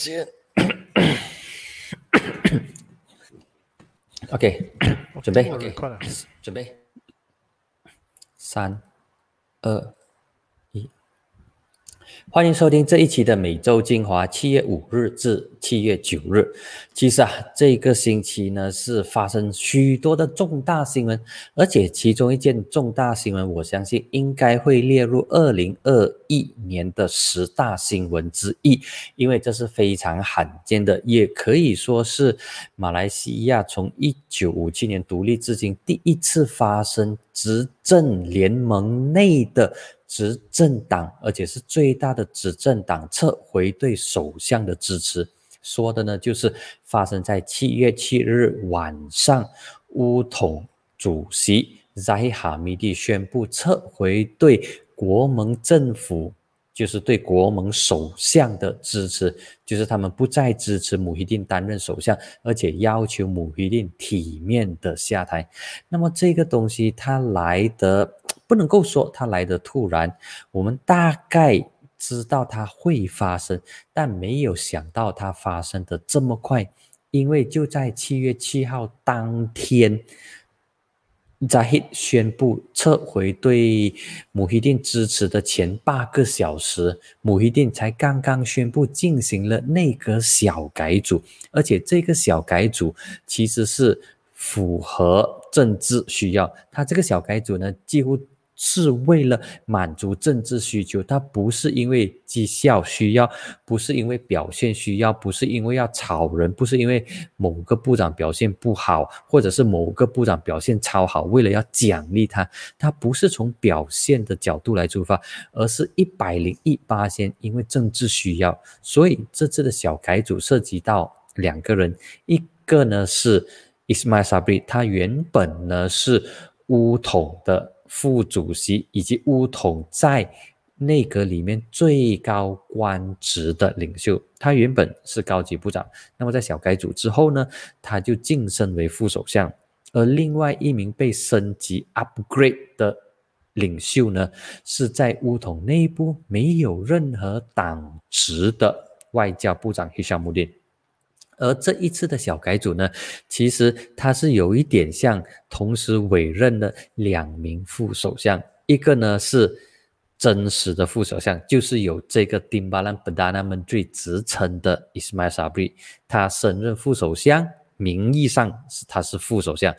先。OK，准备，OK，准备，三、二。欢迎收听这一期的每周精华，七月五日至七月九日。其实啊，这个星期呢是发生许多的重大新闻，而且其中一件重大新闻，我相信应该会列入二零二一年的十大新闻之一，因为这是非常罕见的，也可以说是马来西亚从一九五七年独立至今第一次发生执政联盟内的。执政党，而且是最大的执政党撤回对首相的支持，说的呢就是发生在七月七日晚上，乌统主席扎哈米蒂宣布撤回对国盟政府，就是对国盟首相的支持，就是他们不再支持姆希丁担任首相，而且要求姆希丁体面的下台。那么这个东西它来的。不能够说它来的突然，我们大概知道它会发生，但没有想到它发生的这么快。因为就在七月七号当天，扎希宣布撤回对穆希丁支持的前八个小时，穆希丁才刚刚宣布进行了内阁小改组，而且这个小改组其实是符合政治需要。他这个小改组呢，几乎。是为了满足政治需求，他不是因为绩效需要，不是因为表现需要，不是因为要炒人，不是因为某个部长表现不好，或者是某个部长表现超好，为了要奖励他，他不是从表现的角度来出发，而是一百零一八先因为政治需要，所以这次的小改组涉及到两个人，一个呢是 Ismail Sabri，他原本呢是乌统的。副主席以及乌统在内阁里面最高官职的领袖，他原本是高级部长，那么在小改组之后呢，他就晋升为副首相。而另外一名被升级 upgrade 的领袖呢，是在乌统内部没有任何党职的外交部长 Hishamuddin。而这一次的小改组呢，其实它是有一点像同时委任了两名副首相，一个呢是真实的副首相，就是有这个丁巴兰本达纳们最职称的 ismailabar 他升任副首相，名义上是他是副首相，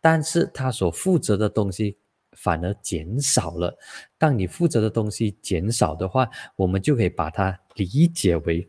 但是他所负责的东西反而减少了。当你负责的东西减少的话，我们就可以把它理解为。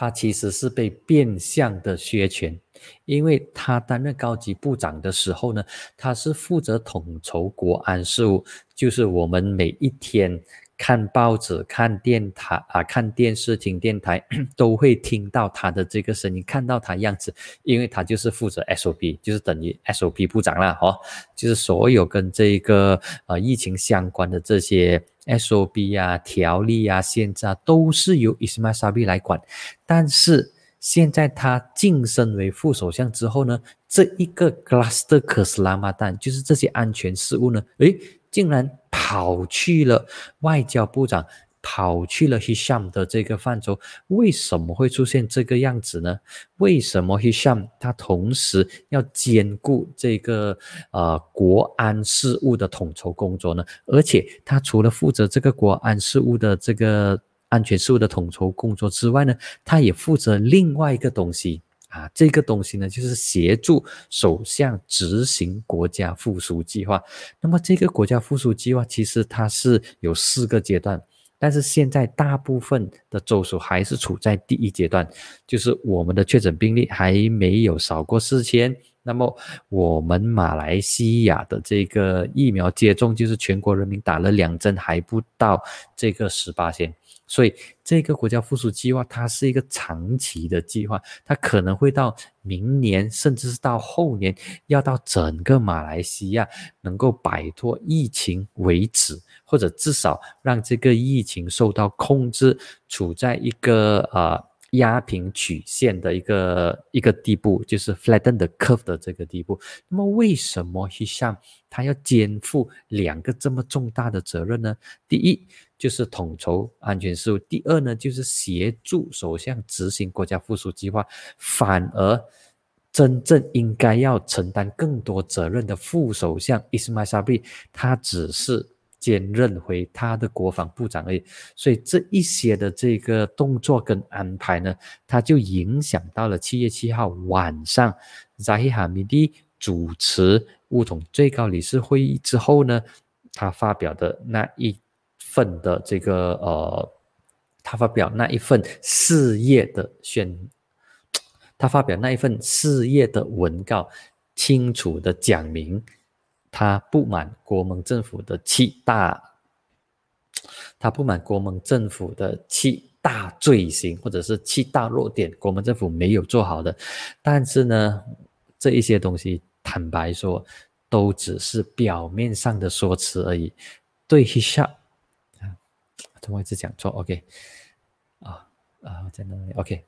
他其实是被变相的削权，因为他担任高级部长的时候呢，他是负责统筹国安事务，就是我们每一天。看报纸、看电台啊、看电视、听电台，都会听到他的这个声音，看到他样子，因为他就是负责 SOP，就是等于 SOP 部长啦，哦，就是所有跟这个呃疫情相关的这些 S O B 啊、条例啊、限制啊，都是由 Ismail Saab 来管。但是现在他晋升为副首相之后呢，这一个 cluster 士拉马旦就是这些安全事务呢，诶，竟然。跑去了外交部长，跑去了 Hisham 的这个范畴，为什么会出现这个样子呢？为什么 Hisham 他同时要兼顾这个呃国安事务的统筹工作呢？而且他除了负责这个国安事务的这个安全事务的统筹工作之外呢，他也负责另外一个东西。啊，这个东西呢，就是协助首相执行国家复苏计划。那么，这个国家复苏计划其实它是有四个阶段，但是现在大部分的州属还是处在第一阶段，就是我们的确诊病例还没有少过四千。那么，我们马来西亚的这个疫苗接种，就是全国人民打了两针还不到这个十八千。所以，这个国家复苏计划它是一个长期的计划，它可能会到明年，甚至是到后年，要到整个马来西亚能够摆脱疫情为止，或者至少让这个疫情受到控制，处在一个呃压平曲线的一个一个地步，就是 flatten the curve 的这个地步。那么为什么 Hisham 他要肩负两个这么重大的责任呢？第一就是统筹安全事务，第二呢就是协助首相执行国家复苏计划。反而真正应该要承担更多责任的副首相 Ismail Sabri，他只是。兼任回他的国防部长而已，所以这一些的这个动作跟安排呢，他就影响到了七月七号晚上扎希哈米蒂主持乌统最高理事会议之后呢，他发表的那一份的这个呃，他发表那一份四页的宣，他发表那一份四页的文告，清楚的讲明。他不满国盟政府的七大，他不满国盟政府的七大罪行，或者是七大弱点，国盟政府没有做好的。但是呢，这一些东西，坦白说，都只是表面上的说辞而已。对 h i s h a 啊，怎么一直讲错？OK，啊啊，在那里？OK。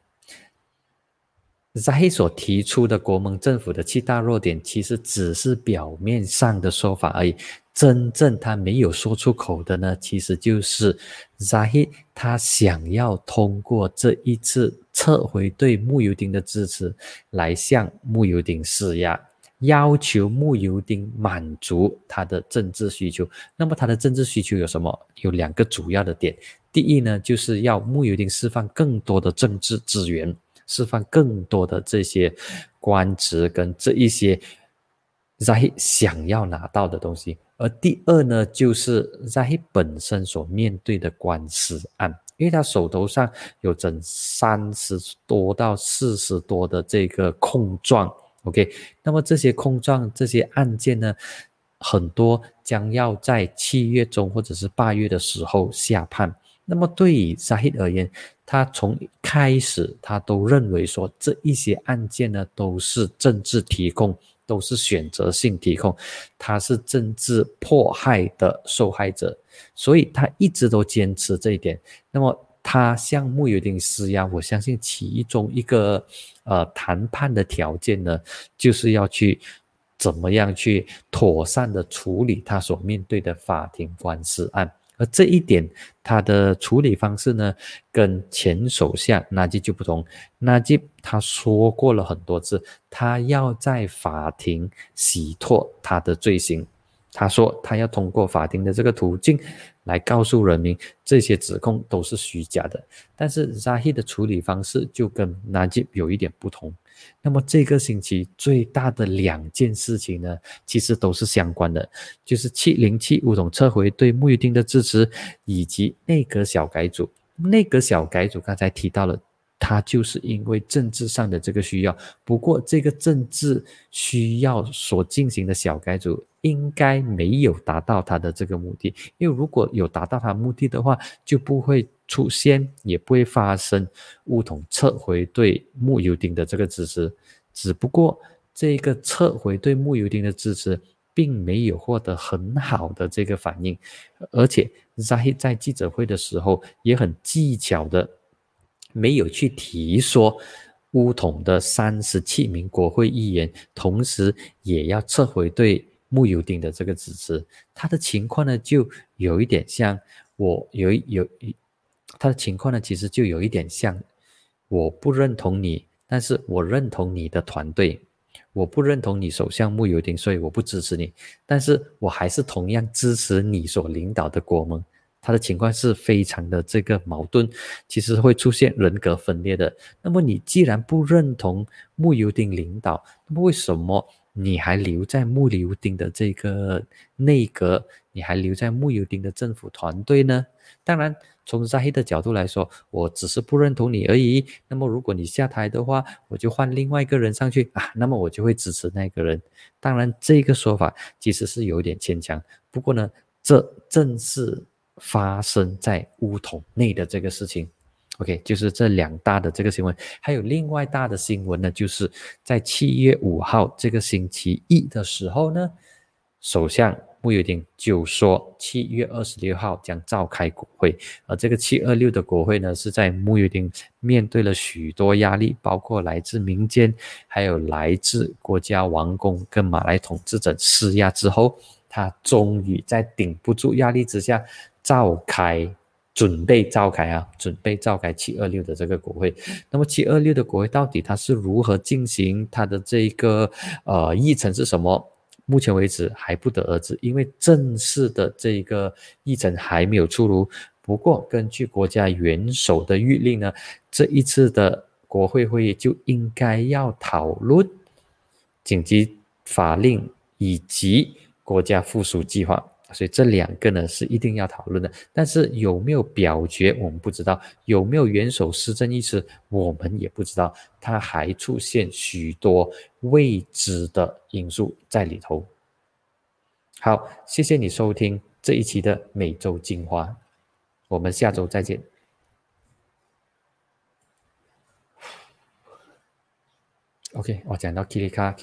在所提出的国盟政府的七大弱点，其实只是表面上的说法而已。真正他没有说出口的呢，其实就是 Zahi 他想要通过这一次撤回对穆尤丁的支持，来向穆尤丁施压，要求穆尤丁满足他的政治需求。那么他的政治需求有什么？有两个主要的点。第一呢，就是要穆尤丁释放更多的政治资源。释放更多的这些官职跟这一些 Zahi 想要拿到的东西，而第二呢，就是 Zahi 本身所面对的官司案，因为他手头上有整三十多到四十多的这个控状，OK，那么这些控状这些案件呢，很多将要在七月中或者是八月的时候下判。那么对于 Zahid 而言，他从开始，他都认为说这一些案件呢都是政治提供，都是选择性提供，他是政治迫害的受害者，所以他一直都坚持这一点。那么他向穆尤丁施压，我相信其中一个呃谈判的条件呢，就是要去怎么样去妥善的处理他所面对的法庭官司案。而这一点，他的处理方式呢，跟前首相纳吉就不同。纳吉他说过了很多次，他要在法庭洗脱他的罪行。他说他要通过法庭的这个途径来告诉人民，这些指控都是虚假的。但是扎希的处理方式就跟纳吉有一点不同。那么这个星期最大的两件事情呢，其实都是相关的，就是七零七五总撤回对穆尤丁的支持，以及内阁小改组。内阁小改组刚才提到了，它就是因为政治上的这个需要。不过这个政治需要所进行的小改组，应该没有达到他的这个目的。因为如果有达到他目的的话，就不会。出现也不会发生乌统撤回对穆尤丁的这个支持，只不过这个撤回对穆尤丁的支持并没有获得很好的这个反应，而且在在记者会的时候也很技巧的没有去提说乌统的三十七名国会议员同时也要撤回对穆尤丁的这个支持，他的情况呢就有一点像我有有一。他的情况呢，其实就有一点像，我不认同你，但是我认同你的团队，我不认同你首相穆尤丁，所以我不支持你，但是我还是同样支持你所领导的国盟。他的情况是非常的这个矛盾，其实会出现人格分裂的。那么你既然不认同穆尤丁领导，那么为什么你还留在穆尤丁的这个内阁，你还留在穆尤丁的政府团队呢？当然。从扎黑的角度来说，我只是不认同你而已。那么，如果你下台的话，我就换另外一个人上去啊，那么我就会支持那个人。当然，这个说法其实是有点牵强。不过呢，这正是发生在乌统内的这个事情。OK，就是这两大的这个新闻，还有另外大的新闻呢，就是在七月五号这个星期一的时候呢，首相穆尤丁就说七月二十六号将召开国会，而这个七二六的国会呢，是在穆尤丁面对了许多压力，包括来自民间，还有来自国家王公跟马来统治者施压之后，他终于在顶不住压力之下召开。准备召开啊，准备召开七二六的这个国会。那么七二六的国会到底它是如何进行？它的这个呃议程是什么？目前为止还不得而知，因为正式的这一个议程还没有出炉。不过根据国家元首的谕令呢，这一次的国会会议就应该要讨论紧急法令以及国家复苏计划。所以这两个呢是一定要讨论的，但是有没有表决我们不知道，有没有元首施政意思我们也不知道，它还出现许多未知的因素在里头。好，谢谢你收听这一期的每周精华，我们下周再见。OK，我讲到 K 里卡 K。